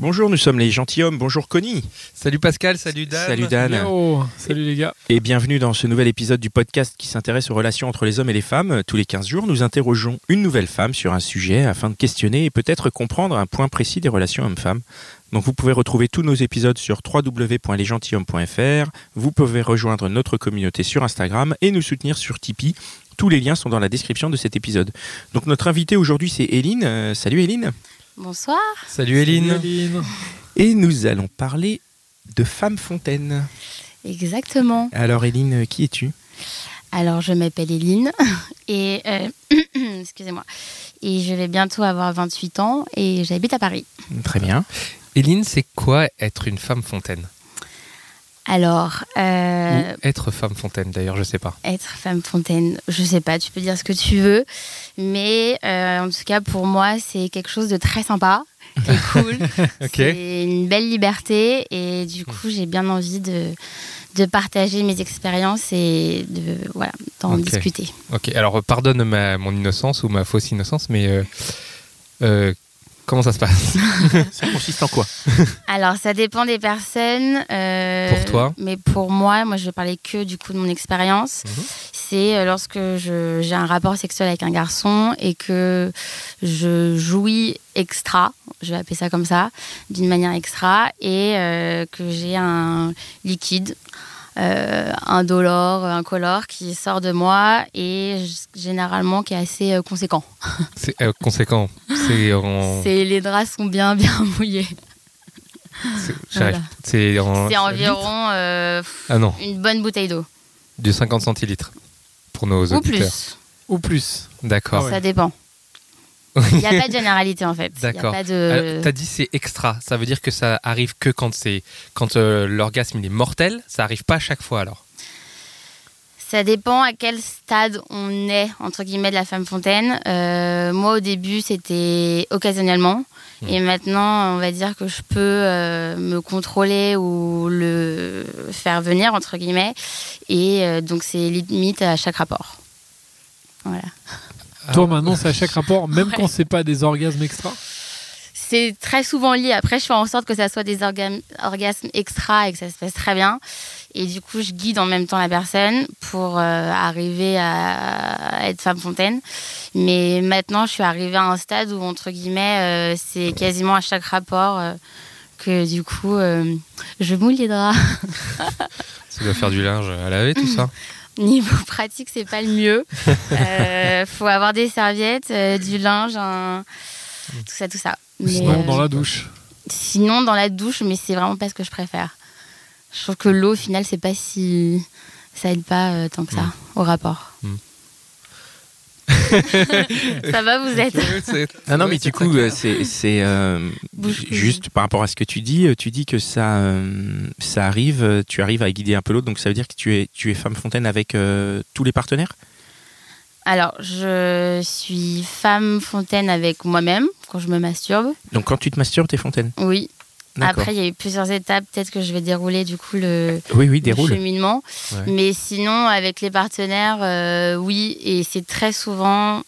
Bonjour, nous sommes les gentilshommes. Bonjour Connie. Salut Pascal, salut Dan. Salut Dan. Salut les gars. Et bienvenue dans ce nouvel épisode du podcast qui s'intéresse aux relations entre les hommes et les femmes. Tous les 15 jours, nous interrogeons une nouvelle femme sur un sujet afin de questionner et peut-être comprendre un point précis des relations hommes-femmes. Donc vous pouvez retrouver tous nos épisodes sur www.lesgentilhommes.fr. Vous pouvez rejoindre notre communauté sur Instagram et nous soutenir sur Tipeee. Tous les liens sont dans la description de cet épisode. Donc notre invitée aujourd'hui c'est Eline. Euh, salut Eline. Bonsoir. Salut Eline. Eline. Et nous allons parler de Femme Fontaine. Exactement. Alors Eline, qui es-tu? Alors, je m'appelle Eline et euh, excusez-moi. Et je vais bientôt avoir 28 ans et j'habite à Paris. Très bien. Eline, c'est quoi être une femme fontaine? Alors, euh, Ou être femme fontaine d'ailleurs, je sais pas. être femme fontaine, je sais pas, tu peux dire ce que tu veux, mais euh, en tout cas pour moi c'est quelque chose de très sympa, qui est cool. C'est une belle liberté et du coup j'ai bien envie de, de partager mes expériences et de voilà d'en discuter. Ok, alors pardonne ma, mon innocence ou ma fausse innocence, mais euh, comment ça se passe Ça consiste en quoi Alors, ça dépend des personnes. euh, Pour toi Mais pour moi, moi, je vais parler que du coup de mon expérience. Mhm. C'est euh, lorsque je- j'ai un rapport sexuel avec un garçon et que je jouis extra, je vais appeler ça comme ça, d'une manière extra, et euh, que j'ai un liquide. Euh, un dolore, un color qui sort de moi et généralement qui est assez euh, conséquent. C'est euh, conséquent. C'est en. C'est les draps sont bien bien mouillés. c'est- Voilà. En. Environ euh, Ah non, une bonne bouteille d'eau. du 50 centilitres pour nos Ou auditeurs. plus. Ou plus. D'accord. Ça dépend. Il n'y a pas de généralité en fait. D'accord. de... Alors, T'as dit c'est extra. Ça veut dire que ça arrive que quand c'est quand euh, l'orgasme il est mortel. Ça arrive pas à chaque fois alors. Ça dépend à quel stade on est, entre guillemets, de la femme fontaine. Euh, moi, au début, c'était occasionnellement. Hmm. Et maintenant, on va dire que je peux euh, me contrôler ou le faire venir, entre guillemets. Et euh, donc, c'est limite à chaque rapport. Voilà. Toi maintenant c'est à chaque rapport, même Ouais. quand c'est pas des orgasmes extra. C'est très souvent lié. Après, je fais en sorte que ça soit des orga- orgasmes extra et que ça se passe très bien. Et du coup, je guide en même temps la personne pour euh, arriver à être femme fontaine. Mais maintenant, je suis arrivée à un stade où, entre guillemets, euh, c'est quasiment à chaque rapport euh, que du coup, euh, je moule les draps. Ça doit faire du linge à laver tout ça. Niveau pratique, c'est pas le mieux. Euh, faut avoir des serviettes, euh, du linge, un- tout ça, tout ça. Mais, Sinon euh, dans la douche. Sinon, dans la douche, mais c'est vraiment pas ce que je préfère. Je trouve que l'eau, au final, c'est pas si. Ça aide pas euh, tant que ça Mm. au rapport. Mm. Ça va, vous êtes Ah non, Ouais, mais c'est du coup, c'est euh, juste par rapport à ce que tu dis, euh, tu dis que ça euh, ça arrive, tu arrives à guider un peu l'autre, donc ça veut dire que tu es tu es femme fontaine avec euh, tous les partenaires? Alors, je suis femme fontaine avec moi-même quand je me masturbe. Donc quand tu te masturbes, t'es fontaine? Oui. Après, il y a eu plusieurs étapes. Peut-être que je vais dérouler du coup le, Oui, oui, le cheminement. Ouais. Mais sinon, avec les partenaires, euh, oui. Et c'est très souvent,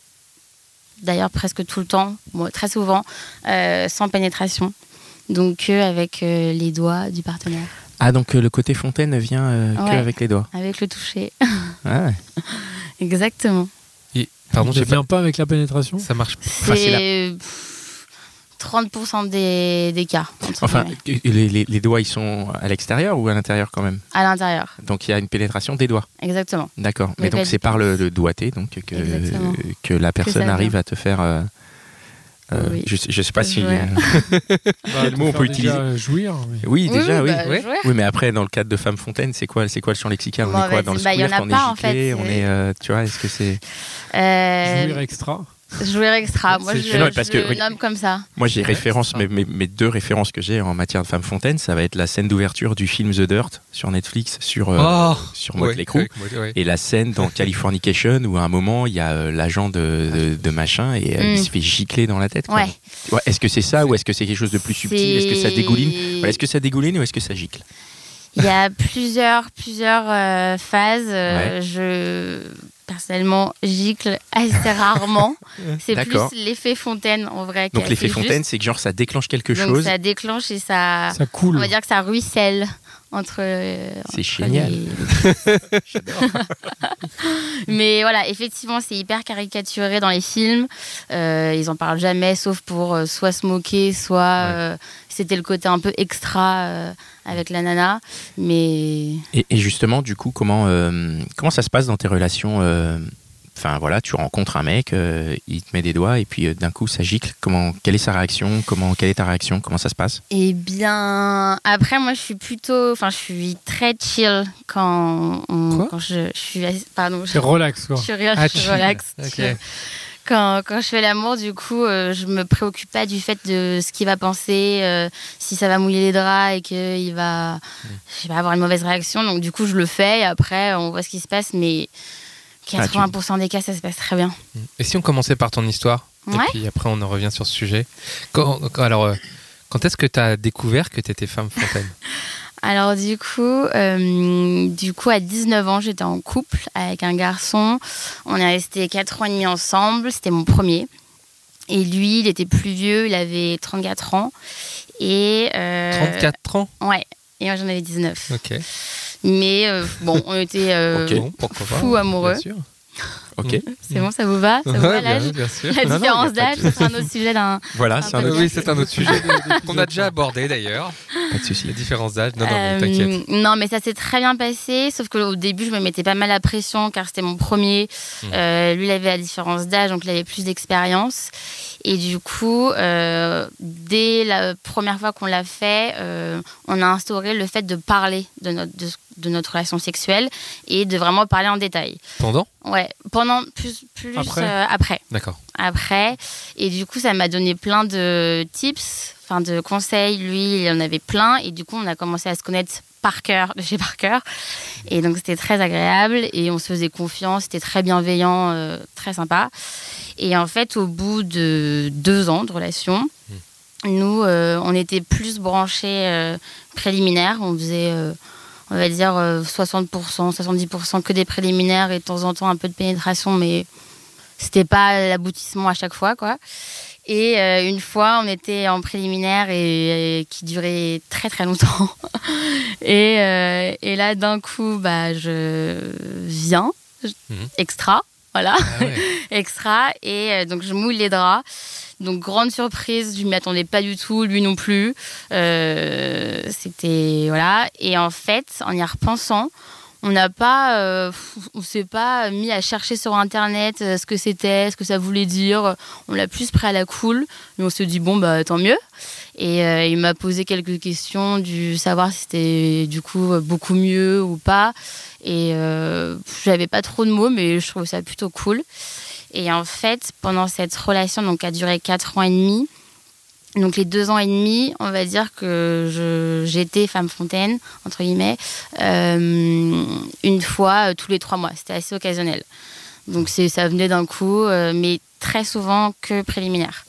d'ailleurs presque tout le temps, très souvent, euh, sans pénétration. Donc que avec euh, les doigts du partenaire, Ah donc euh, le côté fontaine vient euh, que Ouais. avec les doigts. avec le toucher. Ah ouais. Exactement. Et- pardon, Ça j'ai pas- vient pas avec la pénétration? Ça marche. C'est pff, 30% des, des cas, Enfin, les, les- les doigts ils sont à l'extérieur ou à l'intérieur quand même. à l'intérieur. Donc il y a une pénétration des doigts. Exactement. D'accord. Mais Mais donc c'est par le, le doigté donc que Exactement. que la personne arrive à te faire. euh, euh, Oui. je, je sais pas si. Ouais. euh, Quel mot on Bah, peut déjà utiliser Jouir. mais- Oui, déjà, oui. bah. Oui, mais après, dans le cadre de femme fontaine, c'est quoi, c'est quoi le champ lexical? On Bon, est quoi? dans le bah, en a On pas, en est giclé fait, On c'est- est, euh, tu vois, est-ce que c'est Euh, Jouir extra. Joueur extra. Moi, je, génial, parce je que, nomme comme ça. Moi, j'ai référence, mes, mes- mes deux références que j'ai en matière de Femme Fontaine, ça va être la scène d'ouverture du film The Dirt sur Netflix, sur, euh, Oh sur Motley Ouais, ouais. Et la scène dans Californication où à un moment il y a euh, l'agent de, de, de machin et euh, Mm. il se fait gicler dans la tête. Ouais. Ouais, est-ce que c'est ça ou est-ce que c'est quelque chose de plus subtil? Est-ce que ça dégouline? Voilà, Est-ce que ça dégouline ou est-ce que ça gicle? Il y a plusieurs, plusieurs euh, phases. Je personnellement gicle assez rarement. C'est plus l'effet fontaine en vrai. Donc l'effet fontaine, c'est que genre ça déclenche quelque Donc chose. ça déclenche et ça, Ça coule. on va dire que ça ruisselle entre. euh, C'est génial. les- Mais voilà, effectivement, c'est hyper caricaturé dans les films. Euh, ils en parlent jamais, sauf pour euh, soit se moquer, soit euh, c'était le côté un peu extra avec la nana. Mais Et, et justement, du coup, comment, comment ça se passe dans tes relations Enfin voilà, tu rencontres un mec, euh, il te met des doigts et puis euh, d'un coup ça gicle. Comment, quelle est sa réaction? Comment, quelle est ta réaction? Comment ça se passe? Eh bien, après, moi, je suis plutôt. Enfin, je suis très chill quand, on- Quoi? quand je, je suis. Pardon, je, relax, quoi. je suis, rien, Ah, je suis chill. relax. Ok. chill. Quand, quand je fais l'amour, du coup, euh, je me préoccupe pas du fait de ce qu'il va penser, euh, si ça va mouiller les draps et qu'il va, je sais pas, avoir une mauvaise réaction. Donc, du coup, je le fais et après, on voit ce qui se passe. Mais 80% des cas, ça se passe très bien. Et si on commençait par ton histoire Ouais. Et puis après, on en revient sur ce sujet. Quand, alors, euh, quand est-ce que tu as découvert que tu étais femme fontaine? Alors du coup, euh, du coup à 19 ans, j'étais en couple avec un garçon. On est resté 4 ans et demi ensemble. C'était mon premier. Et lui, il était plus vieux. Il avait 34 ans. Et euh, 34 ans? Ouais. Et moi, j'en avais 19. Ok. Mais euh, bon, on était euh, pas fous amoureux. Bien sûr. Ok. C'est bon, ça vous va? Ça vous va l'âge bien sûr. La Non, différence d'âge, sera un autre sujet d'un. Voilà, c'est un autre. oui, c'est un autre sujet qu'on a déjà abordé d'ailleurs. Pas de souci. Les différences d'âge. Non, non, mais Euh, t'inquiète. non, mais ça s'est très bien passé, sauf qu'au début, je me mettais pas mal la pression car c'était mon premier. Mm. Euh, lui, il avait la différence d'âge, donc il avait plus d'expérience. Et du coup, euh, dès la première fois qu'on l'a fait, euh, on a instauré le fait de parler de notre, de, de notre relation sexuelle et de vraiment parler en détail. Pendant? Ouais, pendant plus, plus Après? euh, après D'accord. après. Et du coup, ça m'a donné plein de tips, enfin de conseils. Lui, il en avait plein. Et du coup, on a commencé à se connaître par cœur, de chez par cœur. Et donc, c'était très agréable. Et on se faisait confiance. C'était très bienveillant, euh, très sympa. Et en fait, au bout de deux ans de relation, nous, euh, on était plus branchés préliminaires. On faisait. Euh, on va dire euh, 60%, 70% que des préliminaires et de temps en temps un peu de pénétration, mais c'était pas l'aboutissement à chaque fois quoi et euh, une fois on était en préliminaire et, et qui durait très très longtemps et, euh, et là d'un coup bah je viens Mhm. extra voilà Ah ouais. extra et euh, donc je mouille les draps donc grande surprise je m'y attendais pas du tout lui non plus. Euh, c'était voilà. Et en fait en y repensant on n'a pas euh, on s'est pas mis à chercher sur internet euh, ce que c'était ce que ça voulait dire. On l'a plus pris à la cool. Mais on se dit bon bah tant mieux. Et euh, il m'a posé quelques questions du savoir si c'était du coup beaucoup mieux ou pas. Et euh, j'avais pas trop de mots mais je trouve ça plutôt cool et en fait pendant cette relation donc qui a duré 4 ans et demi donc les deux ans et demi, on va dire que j'étais femme fontaine, entre guillemets, euh, une fois euh, tous les trois mois. C'était assez occasionnel. Donc ça venait d'un coup, euh, mais très souvent que préliminaire.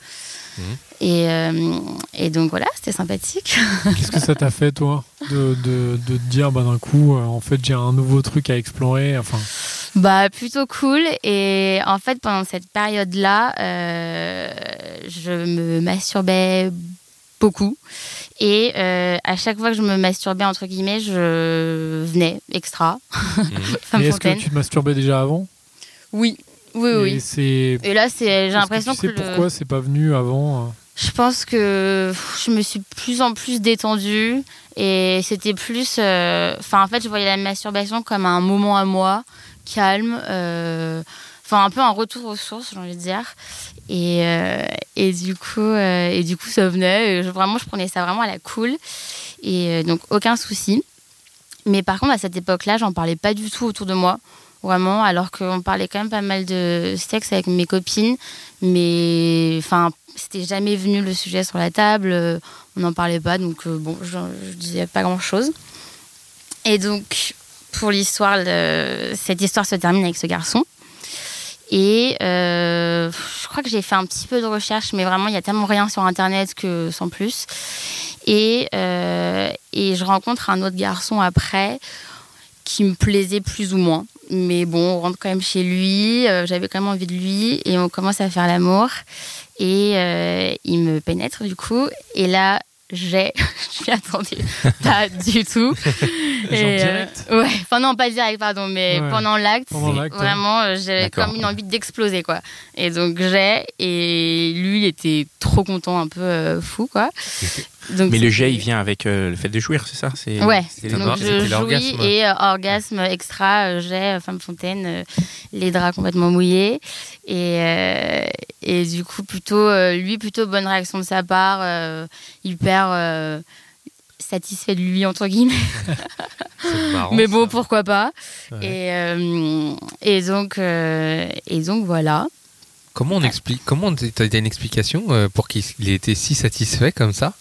Mhm. Et, euh, et donc voilà, c'était sympathique. Qu'est-ce que ça t'a fait, toi, de, de, de te dire, bah, d'un coup, euh, en fait, j'ai un nouveau truc à explorer Enfin, Bah plutôt cool. Et en fait pendant cette période là je me masturbais beaucoup. Et euh, à chaque fois que je me masturbais entre guillemets je venais extra. Mais est-ce que tu te masturbais déjà avant? Oui. Oui Et oui. C'est. et là c'est j'ai l'impression tu sais que, le- pourquoi c'est pas venu avant euh? Je pense que je me suis de plus en plus détendue. Et c'était plus euh, enfin en fait je voyais la masturbation comme un moment à moi calme euh, enfin un peu un retour aux sources j'ai envie de dire. Et, euh, et du coup euh, et du coup ça venait. Je- vraiment je prenais ça vraiment à la cool. Et donc aucun souci. Mais par contre à cette époque là j'en parlais pas du tout autour de moi vraiment, alors qu'on parlait quand même pas mal de sexe avec mes copines, mais enfin, c'était jamais venu le sujet sur la table, on n'en parlait pas, donc bon, je, je disais pas grand chose. Et donc, pour l'histoire, cette histoire se termine avec ce garçon. Et euh, je crois que j'ai fait un petit peu de recherche, mais vraiment, il y a tellement rien sur Internet que sans plus. Et, euh, et je rencontre un autre garçon après qui me plaisait plus ou moins. Mais bon, on rentre quand même chez lui. euh, J'avais quand même envie de lui. Et on commence à faire l'amour. Et il me pénètre du coup. Et là, j'ai. je m'y attendais pas du tout. Genre Et, euh, direct Ouais, enfin non, pas direct, pardon, mais Ouais. pendant l'acte, l'acte, ouais. vraiment, euh, j'avais comme une envie d'exploser, quoi. Et donc j'ai, et lui, il était trop content, un peu euh, fou, quoi. Donc, Mais le jet, il vient avec euh, le fait de jouir, c'est ça? C'est- Ouais, c'est- donc je l'orgasme. jouis et euh, orgasme extra, euh, jet, euh, femme fontaine, euh, les draps complètement mouillés. Et, euh, et du coup, plutôt, euh, lui, plutôt bonne réaction de sa part, euh, hyper euh, satisfait de lui, entre guillemets. C'est marrant, Mais bon, ça. pourquoi pas. Ouais. Et, euh, et, donc, euh, et donc, voilà. Comment on explique Comment t'as une explication pour qu'il il ait été si satisfait comme ça?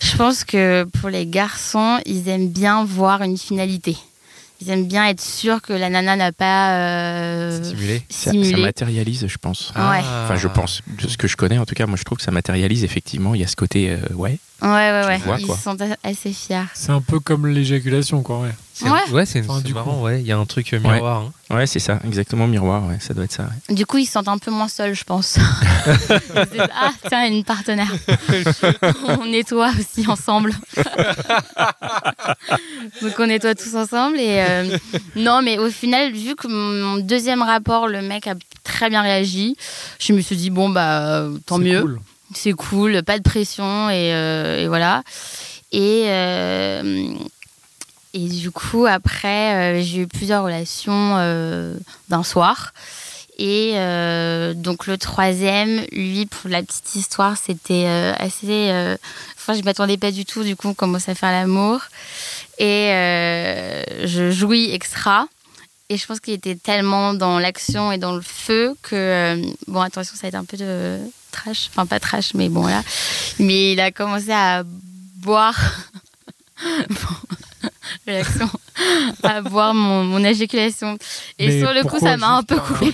Je pense que pour les garçons, ils aiment bien voir une finalité. Ils aiment bien être sûrs que la nana n'a pas euh, Stimulé Ça, ça matérialise, je pense. Ouais. Enfin, je pense, de ce que je connais, en tout cas, moi je trouve que ça matérialise effectivement. Il y a ce côté, euh, ouais. Ouais, ouais, ouais. Vois, Ils quoi. sont assez fiers. C'est un peu comme l'éjaculation, quoi. Ouais. Ouais. Ouais, c'est Enfin, marrant, coup. ouais. Il y a un truc euh, miroir. hein. Ouais, c'est ça, exactement, miroir, ouais, ça doit être ça. ouais. Du coup, ils se sentent un peu moins seuls, je pense. Ils se disent, ah, tiens, une partenaire. on nettoie aussi ensemble. Donc, on nettoie tous ensemble. Et euh, non, mais au final, vu que mon deuxième rapport, le mec a très bien réagi, je me suis dit, bon, bah, tant C'est mieux. cool. c'est cool, pas de pression et, euh, et voilà. Et, euh, et du coup, après, euh, j'ai eu plusieurs relations euh, d'un soir. Et euh, donc le troisième, lui, pour la petite histoire, c'était assez... Enfin, je m'attendais pas du tout, du coup, on commence à faire l'amour. Et je jouis extra. Et je pense qu'il était tellement dans l'action et dans le feu que... bon, attention, ça va être un peu de trash. Enfin, pas trash, mais bon, là. Mais il a commencé à boire... bon, réaction. à boire mon, mon éjaculation. Et Mais sur le coup, ça m'a un peu coupé.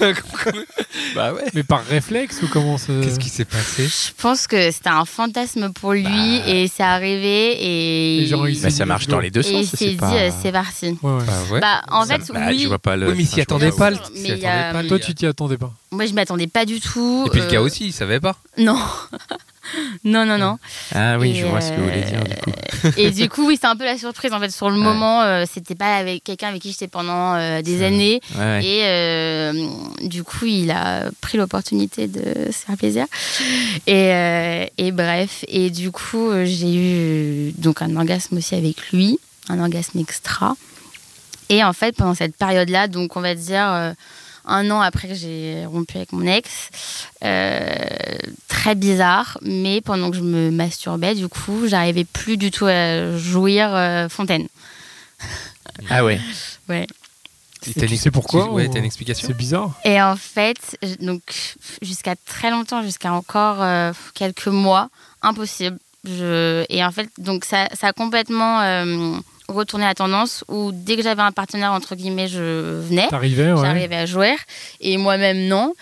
bah ouais. Mais par réflexe ou comment ça Qu'est-ce qui s'est passé? Je pense que c'était un fantasme pour lui Bah. et c'est arrivé et, Et genre, il Bah, ça marche dans les deux et il sens. s'est c'est dit pas... euh, c'est parti. Ouais, ouais. Bah ouais. Bah, en Ça- fait, bah, oui, je vois pas le. Oui, mais il s'y attendait pas le- mais il y a- lui. Toi, tu t'y attendais pas. moi je m'attendais pas du tout. Et puis le gars euh, aussi, il savait pas. Non. non, non, non. Ah oui, Et, je vois ce que vous voulez euh, dire du coup. Et du coup, oui, c'est un peu la surprise. En fait, sur le Ouais. moment, euh, c'était pas avec quelqu'un avec qui j'étais pendant euh, des années. Ouais, ouais. Et euh, du coup, il a pris l'opportunité de se faire plaisir. Et, euh, et bref, et du coup, euh, j'ai eu donc un orgasme aussi avec lui, un orgasme extra. Et en fait, pendant cette période-là, donc on va dire euh, un an après que j'ai rompu avec mon ex, euh, très bizarre, mais pendant que je me masturbais, du coup, j'arrivais plus du tout à jouir euh, fontaine. Ah ouais. Ouais. Et t'as tu une- sais pourquoi, Ouais, ou- t'as une explication C'est bizarre. Et en fait, donc jusqu'à très longtemps, jusqu'à encore euh, quelques mois, impossible. Je, et en fait, donc ça, ça a complètement retourné la tendance où dès que j'avais un partenaire entre guillemets, je venais, T'arrivais, ouais. j'arrivais à jouer, et moi-même non.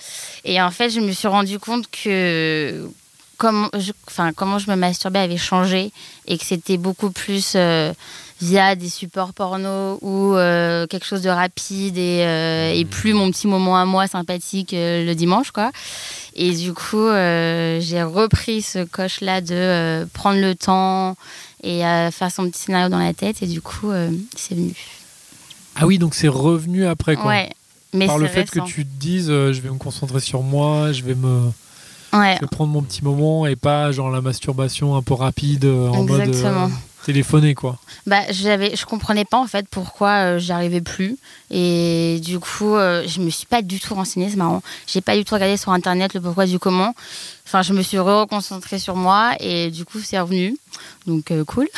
Et en fait, je me suis rendu compte que comment je, enfin, comment je me masturbais avait changé et que c'était beaucoup plus euh, via des supports porno ou euh, quelque chose de rapide et, euh, et plus mon petit moment à moi sympathique le dimanche quoi. Et du coup, euh, j'ai repris ce coche là de euh, prendre le temps et euh, faire son petit scénario dans la tête et du coup, c'est venu. Ah oui, donc c'est revenu après, quoi. Ouais. Mais Par le fait récent. que tu te dises, je vais me concentrer sur moi, je vais me Ouais. je vais prendre mon petit moment et pas genre la masturbation un peu rapide en mode Exactement. euh, téléphoné, quoi. Bah, j'avais, je comprenais pas en fait pourquoi euh, j'y arrivais plus. Et du coup, euh, je me suis pas du tout renseignée, c'est marrant. J'ai pas du tout regardé sur internet le pourquoi du comment. Enfin, je me suis reconcentrée sur moi et du coup, c'est revenu. Donc, euh, cool.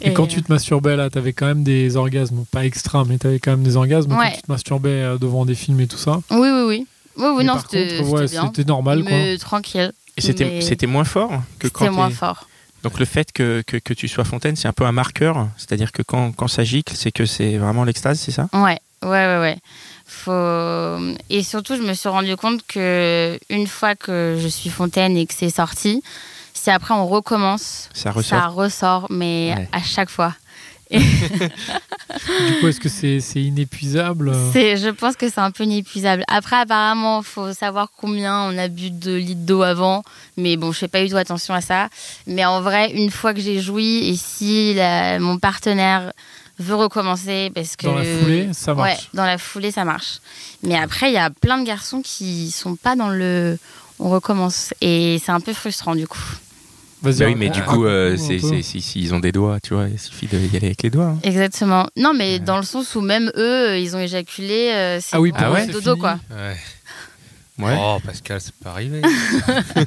Et, quand tu te masturbais là, t'avais quand même des orgasmes, pas extra, mais t'avais quand même des orgasmes Ouais. quand tu te masturbais euh, devant des films et tout ça. Oui, oui, oui. Oui, oui, Mais non, c'était ouais, normal quoi. Tranquille. Et c'était Mais moins fort que quand C'était moins fort. Donc le fait que, que, que tu sois fontaine, c'est un peu un marqueur. C'est-à-dire que quand, quand ça gicle, c'est que c'est vraiment l'extase, c'est ça? Ouais, ouais, ouais, ouais. Faut... Et surtout, je me suis rendu compte que une fois que je suis fontaine et que c'est sorti, si après on recommence, Ça ressort. ça ressort, mais Ouais. à chaque fois. Du coup, est-ce que c'est inépuisable? Je pense que c'est un peu inépuisable. Après, apparemment, faut savoir combien on a bu de litres d'eau avant. Mais bon, je fais pas du tout attention à ça. Mais en vrai, une fois que j'ai joui, et si la- mon partenaire veut recommencer, parce que Dans la foulée, ça marche. Ouais, dans la foulée, ça marche. Mais après, il y a plein de garçons qui sont pas dans le. On recommence. Et c'est un peu frustrant, du coup. Vas-y, Bah oui, mais du raconte- coup, euh, s'ils ont des doigts, tu vois, il suffit d'y aller avec les doigts. hein. Exactement. Non, mais dans le sens où même eux, ils ont éjaculé. euh, c'est Ah oui, c'est c'est dodo, fini. quoi. Ouais. Ouais. Oh, Pascal, c'est pas arrivé.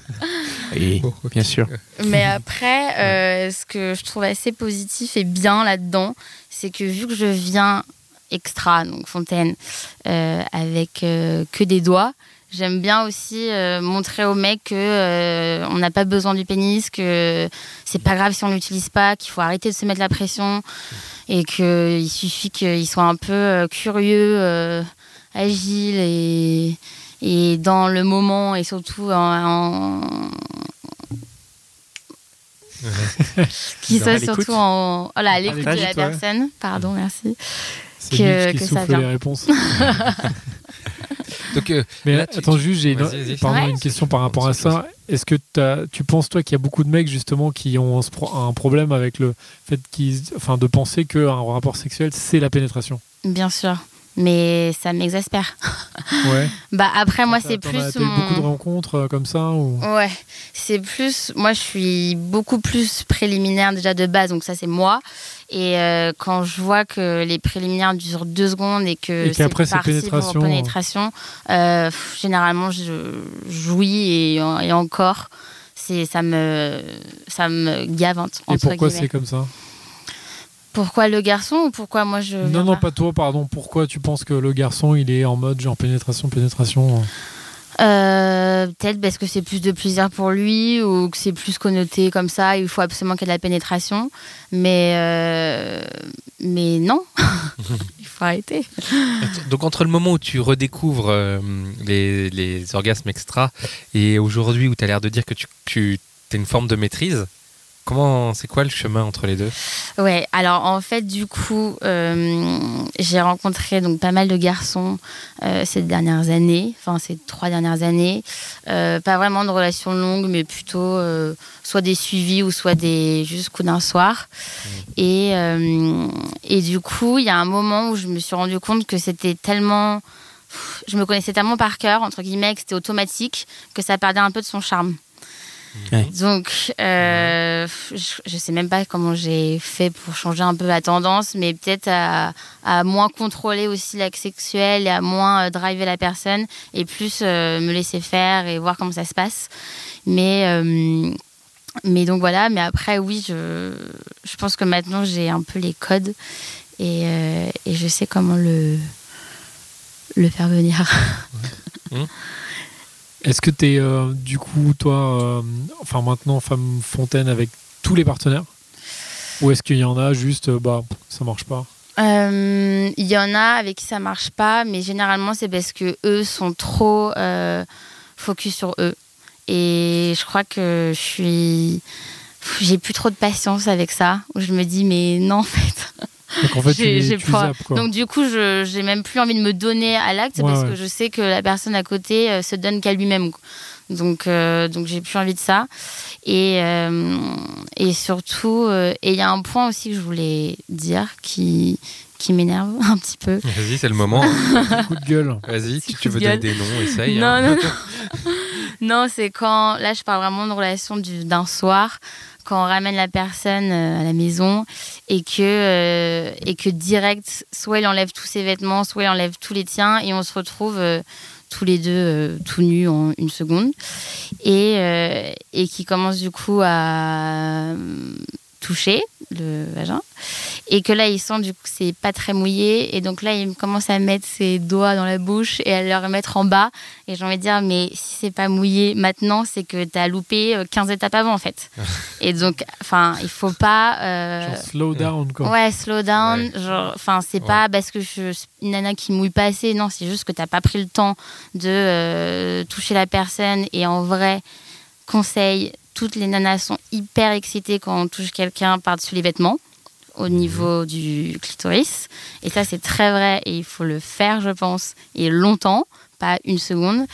Ok. bien sûr. Mais après, euh, ce que je trouve assez positif et bien là-dedans, c'est que vu que je viens extra, donc fontaine, euh, avec euh, que des doigts, j'aime bien aussi euh, montrer aux mecs que euh, on n'a pas besoin du pénis, que c'est pas grave si on l'utilise pas, qu'il faut arrêter de se mettre la pression et qu'il suffit qu'ils soient un peu euh, curieux, agiles et, et dans le moment et surtout en, en- qui soit surtout en voilà, à l'écoute de la personne. Pardon, merci. C'est que- que ça vient. les réponses. Donc, euh, Mais Là, tu- attends, tu- juste, j'ai une, Ouais. une question par rapport à ça. Est-ce que t'as- tu penses, toi, qu'il y a beaucoup de mecs, justement, qui ont ce pro- un problème avec le fait qu'ils, enfin, de penser qu'un rapport sexuel, c'est la pénétration? Bien sûr. Mais ça m'exaspère. Ouais. Bah après, moi, c'est plus as- T'as eu beaucoup de mon... rencontres euh, comme ça ou... Ouais, c'est plus. Moi, je suis beaucoup plus préliminaire déjà de base, donc ça, c'est moi. Et euh, quand je vois que les préliminaires durent deux secondes et que Et qu'après, c'est pénétration. pénétration, euh, pff, généralement, je jouis et, et encore, c'est ça me ça me gave entre Et pourquoi c'est comme ça? Pourquoi le garçon ou pourquoi moi je Non, non, pas toi, pardon. Pourquoi tu penses que le garçon, il est en mode genre pénétration, pénétration euh Euh, Peut-être parce que c'est plus de plaisir pour lui ou que c'est plus connoté comme ça. Il faut absolument qu'il y ait de la pénétration. Mais, euh, mais non, il faut arrêter. Donc entre le moment où tu redécouvres euh, les, les orgasmes extra et aujourd'hui où tu as l'air de dire que tu, tu as une forme de maîtrise, comment c'est quoi le chemin entre les deux? Ouais, alors en fait, du coup, euh, j'ai rencontré donc pas mal de garçons euh, ces dernières années, enfin ces trois dernières années. Euh, pas vraiment de relations longues, mais plutôt soit des suivis ou soit des juste coups d'un soir. Et, euh, et du coup, il y a un moment où je me suis rendu compte que c'était tellement. Je me connaissais tellement par cœur, entre guillemets, que c'était automatique, que ça perdait un peu de son charme. Ouais. Donc, euh, je, je sais même pas comment j'ai fait pour changer un peu la tendance, mais peut-être à, à moins contrôler aussi l'acte sexuel et à moins euh, driver la personne et plus euh, me laisser faire et voir comment ça se passe. Mais, euh, mais donc voilà, mais après, oui, je, je pense que maintenant j'ai un peu les codes et, et je sais comment le, le faire venir. Est-ce que t'es, euh, du coup, toi, euh, enfin maintenant, femme fontaine avec tous les partenaires? Ou est-ce qu'il y en a juste, euh, bah, ça marche pas? Il y en a avec qui ça marche pas, mais généralement c'est parce que eux sont trop focus sur eux. Et je crois que je suis, j'ai plus trop de patience avec ça. Où je me dis mais non en fait. Donc en fait, tu, J'ai- les- j'ai tu pas- zappes, quoi. Donc du coup je j'ai même plus envie de me donner à l'acte Ouais, parce ouais. que je sais que la personne à côté euh, se donne qu'à lui-même. Donc euh, donc j'ai plus envie de ça. Et euh, et surtout euh, et il y a un point aussi que je voulais dire qui qui m'énerve un petit peu. Vas-y, c'est le moment. coup de gueule. Vas-y, si tu veux donner des noms, essaye. Non, hein. non, non. non, c'est quand, là, je parle vraiment de relation du- d'un soir, quand on ramène la personne euh, à la maison et que, euh, direct, soit il enlève tous ses vêtements, soit il enlève tous les tiens et on se retrouve euh, tous les deux tout nus en une seconde. Et, et qui commence du coup à toucher le vagin et que là il sent du coup que c'est pas très mouillé et donc là il commence à mettre ses doigts dans la bouche et à les remettre en bas et j'ai envie de dire mais si c'est pas mouillé maintenant c'est que t'as loupé euh, 15 étapes avant en fait et donc enfin il faut pas euh, Genre slow down, quoi. Ouais, slow down. Ouais. Genre, enfin, c'est Ouais. pas parce que je suis une nana qui mouille pas assez. Non, c'est juste que t'as pas pris le temps de euh, toucher la personne. Et en vrai, conseil, toutes les nanas sont hyper excitées quand on touche quelqu'un par-dessus les vêtements au niveau du clitoris. Et ça, c'est très vrai. Et il faut le faire, je pense, et longtemps, pas une seconde.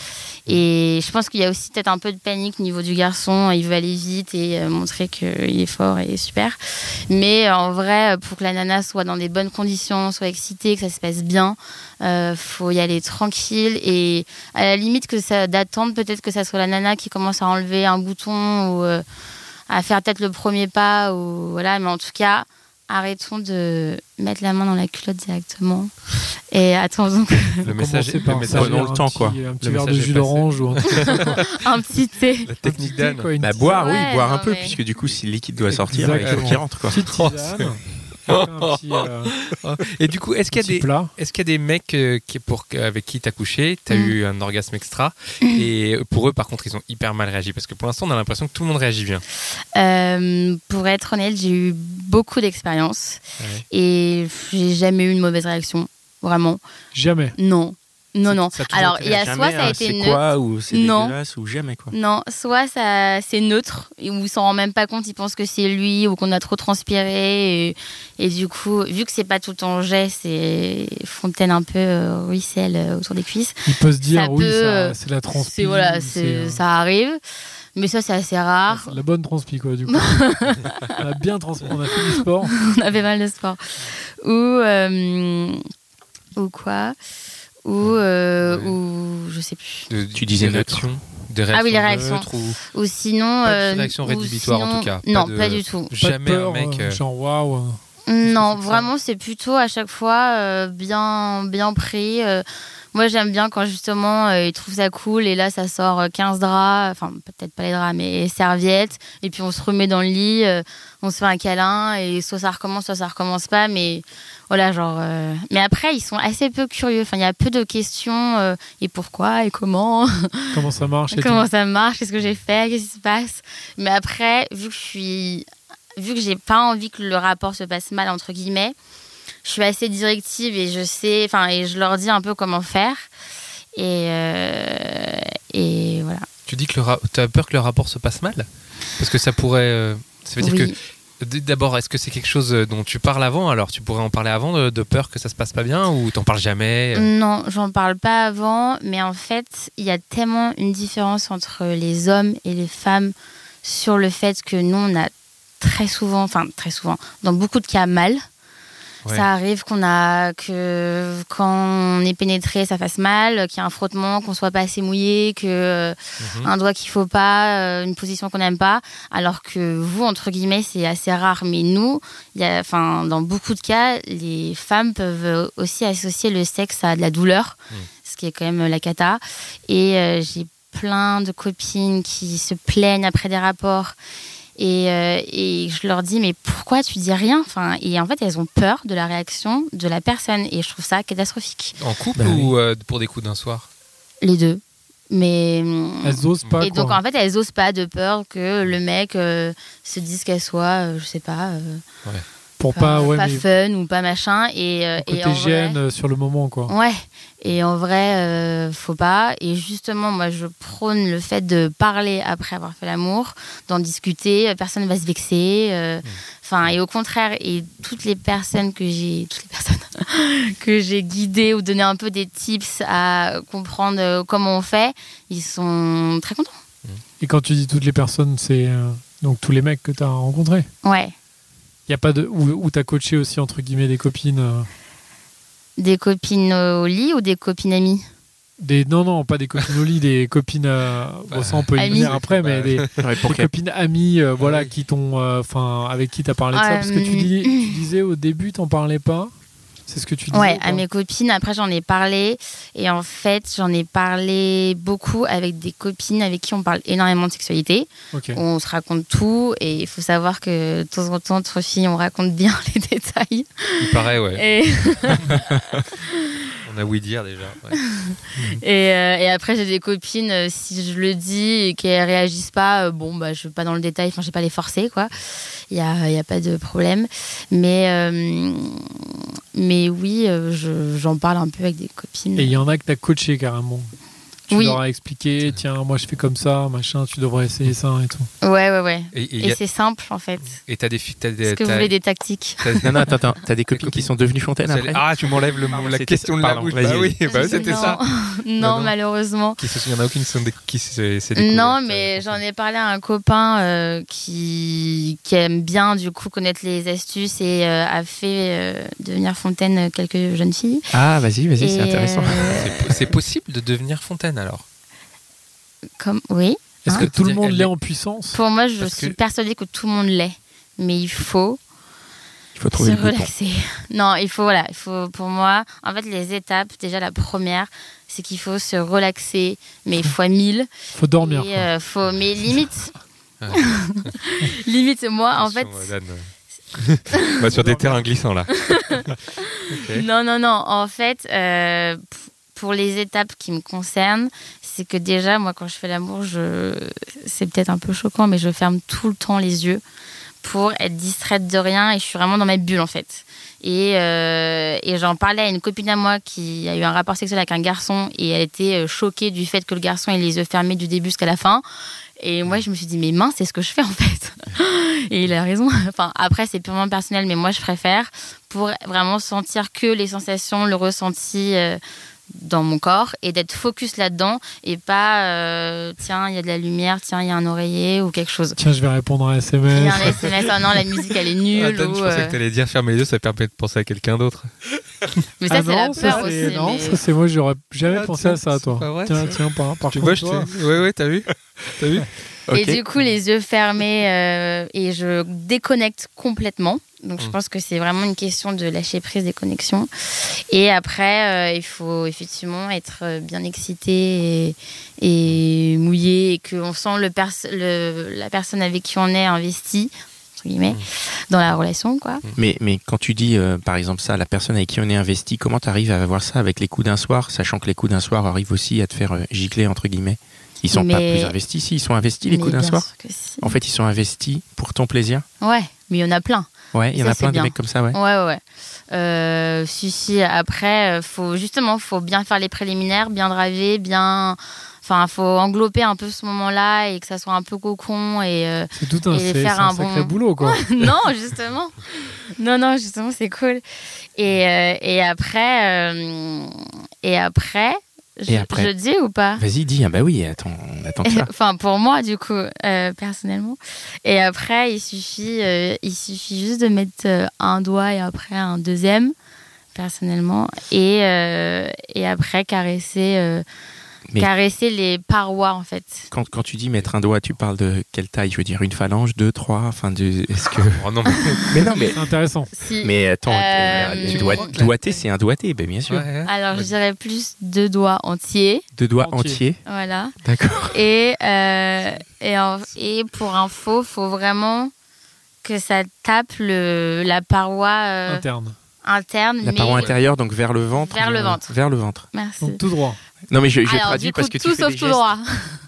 Et je pense qu'il y a aussi peut-être un peu de panique au niveau du garçon. Il veut aller vite et euh, montrer qu'il est fort et super. Mais euh, en vrai, pour que la nana soit dans des bonnes conditions, soit excitée, que ça se passe bien, euh, faut y aller tranquille et à la limite que ça d'attendre peut-être que ça soit la nana qui commence à enlever un bouton ou euh, à faire peut-être le premier pas ou voilà. Mais en tout cas, arrêtons de mettre la main dans la culotte directement et attendons que Le message, le message Prenons le temps, quoi. Un petit Le verre de est jus d'orange ou un petit thé. la technique d'Anne. Bah, boire, oui, boire un peu, mais- puisque du coup, si le liquide doit sortir, il faut qu'il rentre. Quoi. Oh, petit, euh, Et du coup, est-ce qu'il y. Est-ce qu'il y a des mecs euh, qui, pour, avec qui t'as couché, t'as Mm. eu un orgasme extra, et pour eux, par contre, ils ont hyper mal réagi Parce que pour l'instant, on a l'impression que tout le monde réagit bien. Euh, pour être honnête, j'ai eu beaucoup d'expérience Ouais. et j'ai jamais eu une mauvaise réaction. Vraiment. Jamais. Non. Non, non. a Alors, il y a soit ça a hein, été neutre. quoi ou c'est Non. ou jamais quoi. Non, soit ça c'est neutre, il s'en rend même pas compte, il pense que c'est lui ou qu'on a trop transpiré. Et, et du coup, vu que c'est pas tout en jet, c'est fontaine un peu euh, ruisselle euh, autour des cuisses. Il peut se dire, Ça oui, euh, c'est la transpi. C'est voilà, ou c'est euh, ça arrive. Mais ça, c'est assez rare. La bonne transpi, quoi, du coup. on a bien transpi, on a fait du sport. on avait mal de sport. Ou, euh, ou quoi? Ou, euh, Ouais. ou je sais plus. De- Tu disais des réactions, des réactions Ah oui, les réactions. ou Ou sinon. Pas de euh, réaction rédhibitoire, en tout cas. Pas Non, de- pas du tout. Pas de jamais peur, un mec. euh, genre waouh. Non, vraiment, c'est plutôt à chaque fois euh, bien, bien pris. Euh. moi, j'aime bien quand justement euh, ils trouvent ça cool et là, ça sort euh, 15 draps, enfin, peut-être pas les draps, mais serviettes. Et puis on se remet dans le lit, euh, on se fait un câlin et soit ça recommence, soit ça recommence pas. Mais voilà, genre. euh, Mais après, ils sont assez peu curieux. Enfin, il y a peu de questions euh, et pourquoi et comment? Comment ça marche et comment ça marche, qu'est-ce que j'ai fait, qu'est-ce qui se passe? Mais après, vu que je suis, vu que j'ai pas envie que le rapport se passe mal entre guillemets, je suis assez directive et je sais, enfin, et je leur dis un peu comment faire. Et euh, et voilà. Tu dis que tu as peur que le rapport se passe mal? Parce que ça pourrait. euh, ça veut dire que. D'abord, est-ce que c'est quelque chose euh, dont tu parles avant? Alors, tu pourrais en parler avant de, de peur que ça se passe pas bien ou t'en parles jamais Non, j'en parle pas avant, mais en fait, il y a tellement une différence entre les hommes et les femmes sur le fait que nous, on a très souvent, enfin très souvent, dans beaucoup de cas mal. Ouais. Ça arrive qu'on a que quand on est pénétré, ça fasse mal, qu'il y a un frottement, qu'on soit pas assez mouillé, que Mhm. un doigt qu'il faut pas, euh, une position qu'on n'aime pas. Alors que vous, entre guillemets, c'est assez rare. Mais nous, il y a, enfin, dans beaucoup de cas, les femmes peuvent aussi associer le sexe à de la douleur, Mm. ce qui est quand même la cata. Et euh, j'ai plein de copines qui se plaignent après des rapports. Et, euh, et je leur dis, mais pourquoi tu dis rien? Enfin, Et en fait, elles ont peur de la réaction de la personne. Et je trouve ça catastrophique. En couple Bah ou euh, pour des coups d'un soir? Les deux. Mais. Elles osent pas. et quoi. donc en fait, elles osent pas de peur que le mec euh, se dise qu'elle soit, euh, je sais pas, euh, Pour pas, pas, ouais, pas mais fun ou pas machin. Et, euh, côté et en gêne vrai, euh, sur le moment, quoi. ouais. Et en vrai, euh, faut pas. Et justement, moi, je prône le fait de parler après avoir fait l'amour, d'en discuter. euh, Personne va se vexer. euh, Enfin, et au contraire, et toutes les personnes que j'ai, toutes les personnes que j'ai guidées ou donné un peu des tips à comprendre comment on fait, ils sont très contents. Et quand tu dis toutes les personnes, c'est donc tous les mecs que tu as rencontrés. Ouais. Il y a pas de ou, ou t'as coaché aussi entre guillemets des copines. euh, Des copines au lit ou des copines amies? Des non non pas des copines au lit, des copines. euh, bon, ça on peut y Amies. venir après, mais des, Ouais, pour des qu'elle- copines amies, euh, voilà, qui t'ont, euh, enfin, avec qui t'as parlé de ça, parce que tu, Euh, dis, tu disais au début, t'en parlais pas. C'est ce que tu disais. Ouais, à mes copines. Après, j'en ai parlé. Et en fait, j'en ai parlé beaucoup avec des copines avec qui on parle énormément de sexualité. On se raconte tout. Et il faut savoir que de temps en temps, entre filles, on raconte bien les détails. Il paraît, ouais. Et, On a oui dire déjà. ouais. et, euh, et après, j'ai des copines, euh, si je le dis et qu'elles réagissent pas, euh, bon, bah, je vais pas dans le détail. Enfin, je vais pas les forcer, quoi. Il y a, y a pas de problème. Mais, euh, mais oui, je- j'en parle un peu avec des copines. Et il y en a que tu as coaché carrément. Tu Oui. leur as expliqué, tiens, moi je fais comme ça, machin, tu devrais essayer ça et tout. Ouais, ouais, ouais. Et et Et, y a- c'est simple, en fait. et t'as des fi- t'as des- Est-ce que vous voulez des tactiques Non, non, attends, attends. T'as des copines qui sont devenues fontaines après Ah, tu m'enlèves le la question de la bouche. vas-y, Bah oui, bah, c'était non. ça. non, non. malheureusement. Qui se- Il y en a aucune qui s'est Non, euh, mais j'en ai parlé à un copain euh, qui, qui aime bien du coup connaître les astuces et euh, a fait euh, devenir fontaine quelques jeunes filles. Ah, vas-y, vas-y, c'est intéressant. euh, C'est possible de devenir fontaine alors comme, oui. Est-ce Hein que tout le monde l'est est- en puissance? Pour moi, je Parce suis que- persuadée que tout le monde l'est, mais il faut Il faut se trouver relaxer. Non, il faut voilà, il faut pour moi, en fait, les étapes. Déjà, la première, c'est qu'il faut se relaxer, mais fois mille. Faut dormir. Et, euh, faut, mais limite, limite moi, en fait. On va sur des terrains glissants là. Non, non, non. En fait, euh, pour les étapes qui me concernent, c'est que déjà, moi, quand je fais l'amour, je, c'est peut-être un peu choquant, mais je ferme tout le temps les yeux pour être distraite de rien et je suis vraiment dans ma bulle en fait. Et, euh, j'en parlais à une copine à moi qui a eu un rapport sexuel avec un garçon et elle était euh, choquée du fait que le garçon ait les yeux fermés du début jusqu'à la fin. Et moi, je me suis dit, mais mince, c'est ce que je fais en fait. Et il a raison. Enfin, après, c'est purement personnel, mais moi, je préfère pour vraiment sentir que les sensations, le ressenti euh, dans mon corps et d'être focus là-dedans et pas, euh, tiens, il y a de la lumière, tiens, il y a un oreiller ou quelque chose. Tiens, je vais répondre à un Il y SMS. a un SMS, oh non, la musique, elle est nulle. Attends, ou, je pensais euh, que t'allais dire fermer les yeux, ça permet de penser à quelqu'un d'autre. Mais ça, Ah c'est la ça, peur aussi. Non, mais- ça c'est moi, j'aurais jamais Ah, pensé tiens, à ça, c'est toi. vrai, tiens, tiens, par, par Tu contre, vois, je toi, t'ai- Ouais, ouais, t'as vu? T'as vu? Et du coup, les yeux fermés euh, et je déconnecte complètement. Donc, je Mm. pense que c'est vraiment une question de lâcher prise des connexions. Et après, euh, il faut effectivement être euh, bien excité et, et mouillé et qu'on sent le pers- le- la personne avec qui on est entre guillemets, Mm. dans la relation, quoi. Mais, mais quand tu dis, euh, par exemple, ça, la personne avec qui on est investi, comment tu arrives à avoir ça avec les coups d'un soir, sachant que les coups d'un soir arrivent aussi à te faire euh, gicler, entre guillemets? Ils sont pas Mais- plus investis, si, ils sont investis, les Mais coups d'un soir si. En fait, ils sont investis pour ton plaisir Ouais, mais il y en a plein. Ouais, il y en a plein des bien. mecs comme ça, ouais. Ouais, ouais, ouais. Euh, si, si, après, euh, faut, justement, faut bien faire les préliminaires, bien driver, bien. Enfin, faut englober un peu ce moment-là et que ça soit un peu cocon. Et, euh, tout un, et c'est- faire un un sacré bon- boulot, quoi. non, justement. Non, non, justement, c'est cool. Et, euh, et après. euh, et après. Je, après je dis ou pas? Vas-y, dis, ah bah oui, attends, on attend ça. Enfin, pour moi, du coup, euh, personnellement. Et après, il suffit, euh, il suffit juste de mettre euh, un doigt et après un deuxième, personnellement. Et, euh, et après, caresser, Mais- caresser les parois, en fait. Quand, quand tu dis mettre un doigt, tu parles de quelle taille? Je veux dire, une phalange, deux, trois? Enfin, de... est-ce que. Oh non, mais. mais non, mais. C'est intéressant. Si. Mais attends, Euh, euh, tu doigt- doigté, c'est un doigté, ben bien sûr. Ouais. Alors, je dirais plus deux doigts entiers. Deux doigts Entier. entiers, Voilà. d'accord. Et, euh, et, en- et pour info, faut vraiment que ça tape le, la paroi euh, Interne. interne. La mais... paroi intérieure, donc vers le ventre. Vers le ventre. Vers le ventre. Merci. Donc tout droit. Non, mais je, je Alors, traduis du coup, parce que tu tout fais sauf des tout gestes. droit.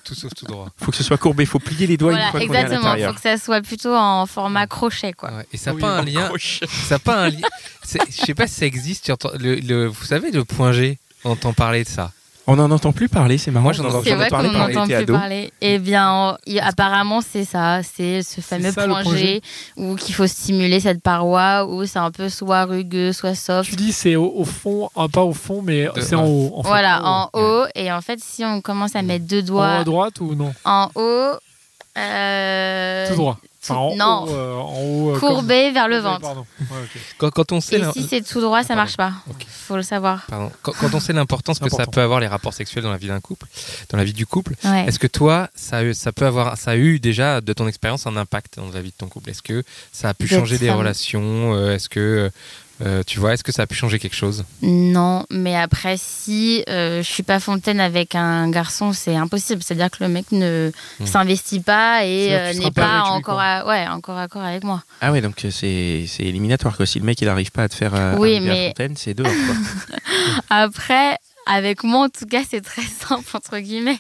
Tout sauf tout droit. faut que ce soit courbé, faut plier les doigts une Voilà, fois qu'on est à exactement. l'intérieur. Faut que ça soit plutôt en format crochet, quoi. Ouais, Et ça n'a Oui, pas un en lien. Crochet. Ça a pas un lien. Je sais pas si ça existe. tu entends- le, le- vous savez, le point G, on entend parler de ça. On n'en entend plus parler, c'est marrant. Moi, j'en On ai vrai qu'on parlé quand on n'entend était ado. parler. Eh bien, on- apparemment, c'est ça. C'est ce fameux ça, point G où qu'il faut stimuler cette paroi, où c'est un peu soit rugueux, soit soft. Tu dis c'est au, au fond, ah, pas au fond, mais c'est en haut. en. Voilà, En haut. en haut. Et en fait, si on commence à mettre deux En haut doigts à droite ou non? en haut, euh, Tout droit. Enfin, en non. haut, euh, en haut, euh, comme- courbé vers le ventre. Pardon. Ouais, ok. Quand, quand on sait Et si c'est tout droit, ça Pardon. marche pas. Ok. Faut le savoir. Pardon. Quand, quand on sait l'importance que ça peut avoir les rapports sexuels dans la vie d'un couple, dans la vie du couple, Ouais. est-ce que toi, ça a, eu- ça peut avoir, ça a eu déjà de ton expérience un impact dans la vie de ton couple? Est-ce que ça a pu changer des relations Est-ce que, euh, tu vois, est-ce que ça a pu changer quelque chose? Non, mais après, si euh, je suis pas fontaine avec un garçon, c'est impossible. C'est-à-dire que le mec ne Hmm. s'investit pas et euh, n'est pas pas avec lui, encore, à, ouais, encore d'accord avec moi. Ah ouais, donc euh, c'est c'est éliminatoire quoi. Si le mec il arrive pas à te faire euh, Oui, à mais- Fontaine, c'est dehors quoi. Après, avec moi, en tout cas, c'est très simple, entre guillemets.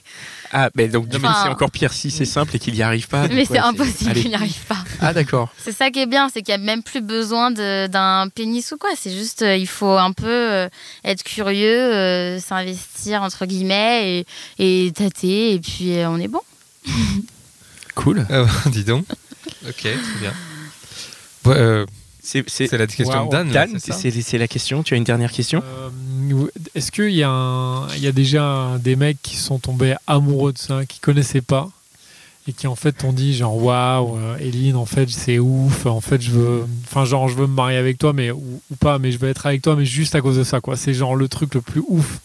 Ah, mais donc Enfin- c'est encore pire si c'est simple et qu'il y arrive pas. mais c'est impossible qu'il n'y arrive pas. Ah d'accord. C'est ça qui est bien, c'est qu'il n'y a même plus besoin de- d'un pénis ou quoi. C'est juste, euh, il faut un peu euh, être curieux, euh, s'investir, entre guillemets, et, et tâter, et puis euh, on est bon. Cool. Euh, Dis donc. Ok, très bien. Ouais, euh, C'est la question Wow. de Dan. Dan, c'est la question. Tu as une dernière question? Euh, Est-ce qu'il y, a déjà des mecs qui sont tombés amoureux de ça, qui connaissaient pas et qui en fait t'ont dit genre waouh euh, Eline en fait c'est ouf en fait je veux enfin genre je veux me marier avec toi mais ou, ou pas mais je veux être avec toi mais juste à cause de ça quoi. C'est genre le truc le plus ouf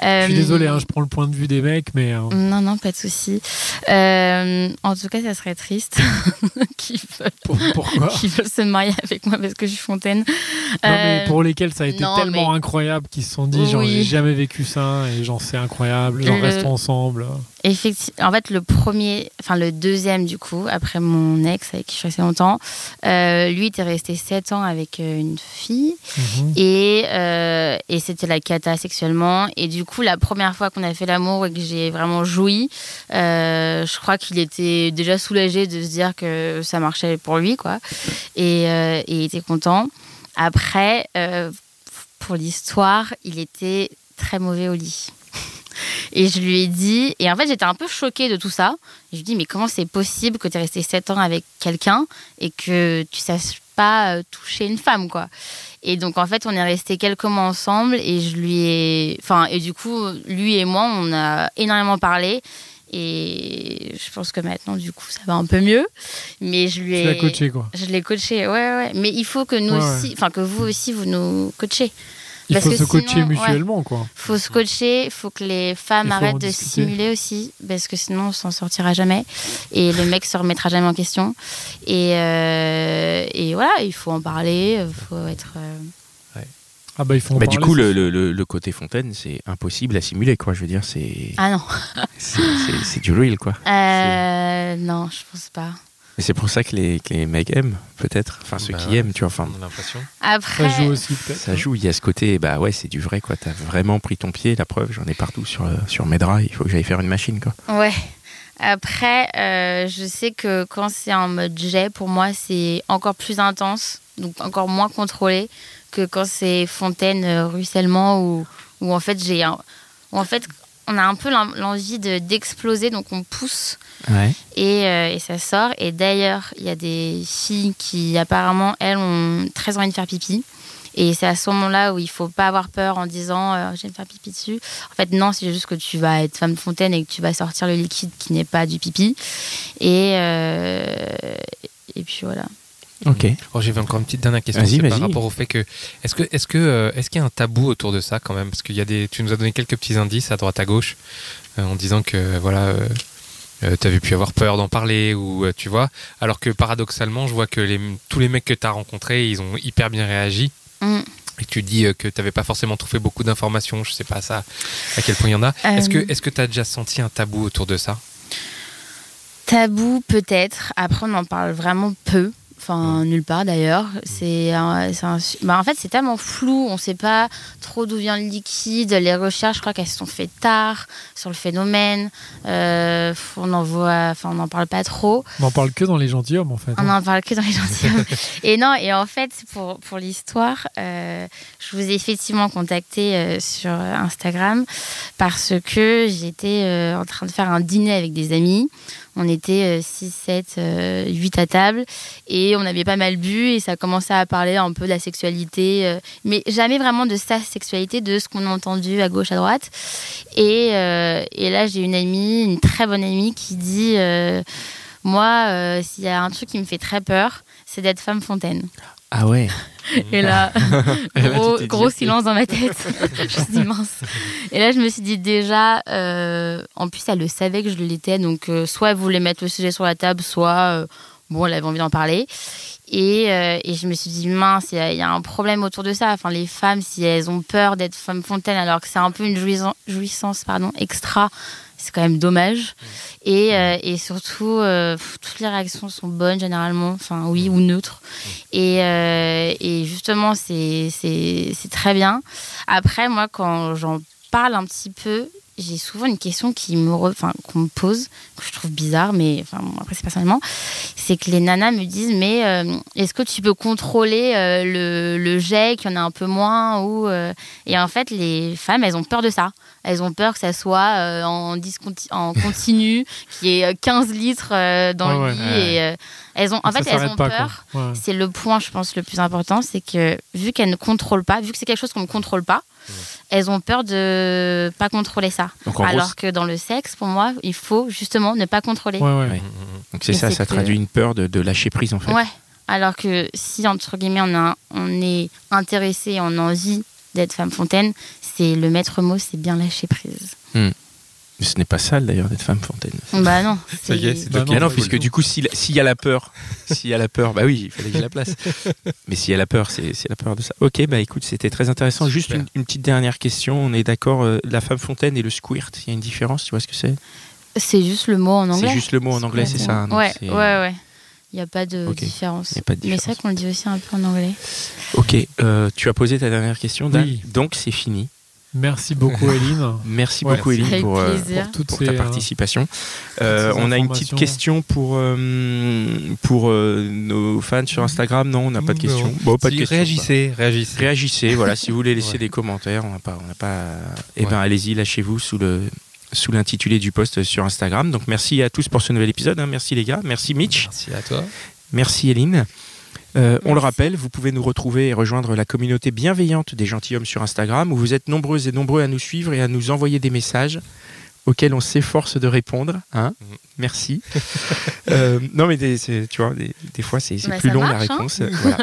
je suis Euh, désolé hein, je prends le point de vue des mecs mais euh, Non, non, pas de souci. Euh, en tout cas, ça serait triste qu'ils veulent, pour- pourquoi veulent se marier avec moi parce que je suis fontaine. non mais pour lesquels ça a été non, tellement mais- incroyable qu'ils se sont dit genre Oui. j'ai jamais vécu ça et genre c'est incroyable genre Le- restons ensemble Effectivement, en fait, le premier, enfin le deuxième du coup, après mon ex avec qui je suis restée longtemps, lui était resté 7 ans avec une fille Mhm. et, et c'était la cata sexuellement. Et du coup, la première fois qu'on a fait l'amour et que j'ai vraiment joui, euh, je crois qu'il était déjà soulagé de se dire que ça marchait pour lui, quoi. Et, euh, il était content. Après, euh, pour l'histoire, il était très mauvais au lit. Et je lui ai dit, et en fait j'étais un peu choquée de tout ça. Je lui ai dit, mais comment c'est possible que tu es resté 7 ans avec quelqu'un et que tu saches pas toucher une femme, quoi? Et donc en fait on est resté quelques mois ensemble et je lui ai, enfin et du coup lui et moi on a énormément parlé et je pense que maintenant du coup ça va un peu mieux. Mais je lui ai, tu l'as coaché quoi je l'ai coaché, ouais ouais. Mais il faut que nous Ouais, aussi, enfin que vous aussi vous nous coachiez. Il Parce faut que se coacher sinon, ouais. mutuellement quoi faut se coacher, il faut que les femmes arrêtent de discuter. simuler aussi, parce que sinon on s'en sortira jamais. Et le mec se remettra jamais en question. Et, euh, et voilà, il faut en parler, il faut être. euh, ah bah il faut en Bah, du parler, coup, c'est le, le- le- côté Fontaine, c'est impossible à simuler, quoi. Je veux dire, c'est Ah non, c'est du real, quoi. Euh, non, je pense pas. Et c'est pour ça que les, que les mecs aiment, peut-être. Enfin, ceux Bah qui aiment, tu vois. Enfin, On a l'impression. Après, ça joue aussi peut-être ça joue. Il y a ce côté, bah ouais, c'est du vrai, quoi. T'as vraiment pris ton pied. La preuve, j'en ai partout sur, euh, sur mes draps. Il faut que j'aille faire une machine, quoi. ouais. Après, euh, je sais que quand c'est en mode jet, pour moi, c'est encore plus intense, donc encore moins contrôlé que quand c'est fontaine, euh, ruissellement, où, où en fait j'ai, un- où en fait on a un peu l'en- l'envie de d'exploser, donc on pousse Ouais. et, euh, et ça sort. Et d'ailleurs, il y a des filles qui apparemment elles ont très envie de faire pipi. Et c'est à ce moment-là où il faut pas avoir peur en disant euh, je vais me faire pipi dessus. En fait, non, c'est juste que tu vas être femme de fontaine et que tu vas sortir le liquide qui n'est pas du pipi. Et, euh, et puis voilà. Ok. Oh, J'avais encore une petite dernière question. Par rapport au fait que est-ce que est-ce que euh, est-ce qu'il y a un tabou autour de ça quand même? Parce qu'il y a des, tu nous as donné quelques petits indices à droite à gauche euh, en disant que voilà. Euh, euh, T'avais pu avoir peur d'en parler ou euh, tu vois, alors que paradoxalement, je vois que les, tous les mecs que t'as rencontrés, ils ont hyper bien réagi. Mm. Et tu dis euh, que t'avais pas forcément trouvé beaucoup d'informations. Je sais pas ça à quel point il y en a. Euh, Est-ce que est-ce que t'as déjà senti un tabou autour de ça? Tabou peut-être. Après, on en parle vraiment peu. Enfin, nulle part d'ailleurs. C'est bah, en fait, c'est tellement flou. On ne sait pas trop d'où vient le liquide. Les recherches, je crois qu'elles se sont faites tard sur le phénomène. Euh, on n'en voit, enfin, on n'en parle pas trop. on en parle que dans les gentilshommes en fait On n'en parle que dans les gentilshommes. et non, et en fait, pour, pour l'histoire, euh, je vous ai effectivement contacté euh, sur Instagram parce que j'étais en train de faire un dîner avec des amis. On était 6, 7, 8 à table et on avait pas mal bu et ça commençait à parler un peu de la sexualité, euh, mais jamais vraiment de sa sexualité, de ce qu'on a entendu à gauche, à droite. Et, euh, là, j'ai une amie, une très bonne amie qui dit euh, Moi, s'il y a un truc qui me fait très peur, c'est d'être femme fontaine. Ah ouais. Et là, là, gros, silence dans ma tête. je me suis dit mince. Et là, je me suis dit déjà, euh, en plus, elle le savait que je l'étais, donc euh, soit elle voulait mettre le sujet sur la table, soit euh, bon, elle avait envie d'en parler. Et, et je me suis dit, mince, il y, a- il y a un problème autour de ça. Enfin, les femmes, si elles ont peur d'être femme fontaine, alors que c'est un peu une jouissance, jouissance pardon, extra, c'est quand même dommage. Et, euh, et surtout, euh, toutes les réactions sont bonnes généralement, enfin oui ou neutres. Et, euh, et justement, c'est très bien. Après, moi, quand j'en parle un petit peu, j'ai souvent une question qui me re- enfin, qu'on me pose, que je trouve bizarre, mais enfin, bon, après, c'est personnellement. C'est que les nanas me disent Mais euh, est-ce que tu peux contrôler euh, le, le jet, qu'il y en a un peu moins ou, euh, Et en fait, les femmes, elles ont peur de ça. Elles ont peur que ça soit en, disconti- en continu, qu'il y ait euh, 15 litres dans Ouais, le ouais. lit. Et, elles ont, en Ça fait, elles ont pas, peur. C'est le point, je pense, le plus important, c'est que vu qu'elles ne contrôlent pas, vu que c'est quelque chose qu'on ne contrôle pas, elles ont peur de pas contrôler ça. Donc en gros, Alors que dans le sexe, pour moi, il faut justement ne pas contrôler. Ouais, ouais. Ouais. donc c'est ça, ça que- traduit une peur de, de lâcher prise en fait. Ouais. Alors que si, entre guillemets, on, a, on est intéressé, on a envie d'être femme fontaine, c'est le maître mot, c'est bien lâcher prise. Mais Ce n'est pas sale d'ailleurs d'être femme fontaine. Bah non. Ça y est, c'est Bah non, puisque du coup, s'il y a la peur, s'il y a la peur, bah oui, il fallait que j'ai la place. Mais s'il y a la peur, c'est c'est la peur de ça. Ok, bah écoute, c'était très intéressant. Juste une, une petite dernière question. On est d'accord, euh, la femme fontaine et le squirt, il y a une différence, tu vois ce que c'est? C'est juste le mot en anglais. C'est juste le mot en anglais, c'est ça. Ouais, ouais, ouais. Il n'y a pas de Ok. différence. Il y a pas de Mais c'est vrai différence. qu'on le dit aussi un peu en anglais. Ok, euh, tu as posé ta dernière question, Dan. Oui. Donc c'est fini. Merci beaucoup, Eline. Merci Ouais. beaucoup, Eline, pour, euh. Pour pour ces, ta euh, participation. Euh, on a une petite question pour, euh, pour euh, nos fans sur Instagram. Non, on n'a pas de question. Bon, pas de question. Réagissez, réagissez. Réagissez, voilà, si vous voulez laisser Ouais. des commentaires, on n'a pas, on n'a pas. Eh Ouais. ben, allez-y, lâchez-vous sous le sous l'intitulé du post sur Instagram. Donc merci à tous pour ce nouvel épisode. hein. Merci les gars, merci Mitch, Merci à toi. merci Eline. Euh, on le rappelle, vous pouvez nous retrouver et rejoindre la communauté bienveillante des gentilshommes sur Instagram où vous êtes nombreuses et nombreux à nous suivre et à nous envoyer des messages auxquels on s'efforce de répondre. Hein Mhm. Merci. Euh, non mais des, tu vois, des, des fois c'est Bah, plus long la hein. réponse. Voilà.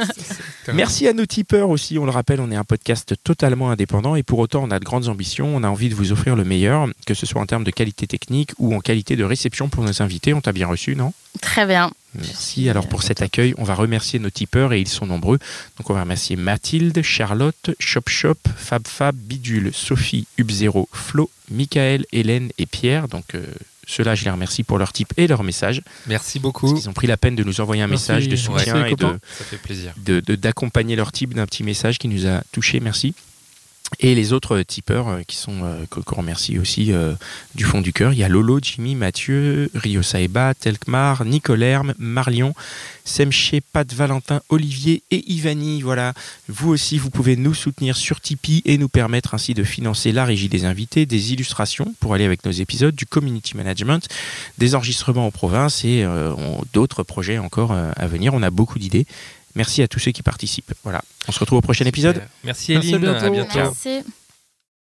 Merci à nos tipeurs aussi. On le rappelle, on est un podcast totalement indépendant et pour autant, on a de grandes ambitions. On a envie de vous offrir le meilleur, que ce soit en termes de qualité technique ou en qualité de réception pour nos invités. On t'a bien reçu, non? Très bien. Merci. Alors pour cet accueil, on va remercier nos tipeurs et ils sont nombreux. Donc on va remercier Mathilde, Charlotte, Shop Shop, Fab Fab, Bidule, Sophie, Hub0, Flo, Michael, Hélène et Pierre. Donc euh, ceux-là, je les remercie pour leur type et leur message. Merci Parce beaucoup. qu'ils ont pris la peine de nous envoyer un Merci. message de soutien et de, copains. Ça fait plaisir. de- de- d'accompagner leur type d'un petit message qui nous a touché. Merci. Et les autres euh, tipeurs euh, qui sont euh, qu'on remercie aussi du fond du cœur. Il y a Lolo, Jimmy, Mathieu, Rio Saeba, Telkmar, Nicolerme, Marlion, Semché, Pat, Valentin, Olivier et Ivani. Voilà. Vous aussi, vous pouvez nous soutenir sur Tipeee et nous permettre ainsi de financer la régie des invités, des illustrations pour aller avec nos épisodes, du community management, des enregistrements en province et d'autres projets encore à venir. On a beaucoup d'idées. Merci à tous ceux qui participent. Voilà. On se retrouve au prochain épisode. Merci Merci, à Eline. bientôt. À bientôt. Merci.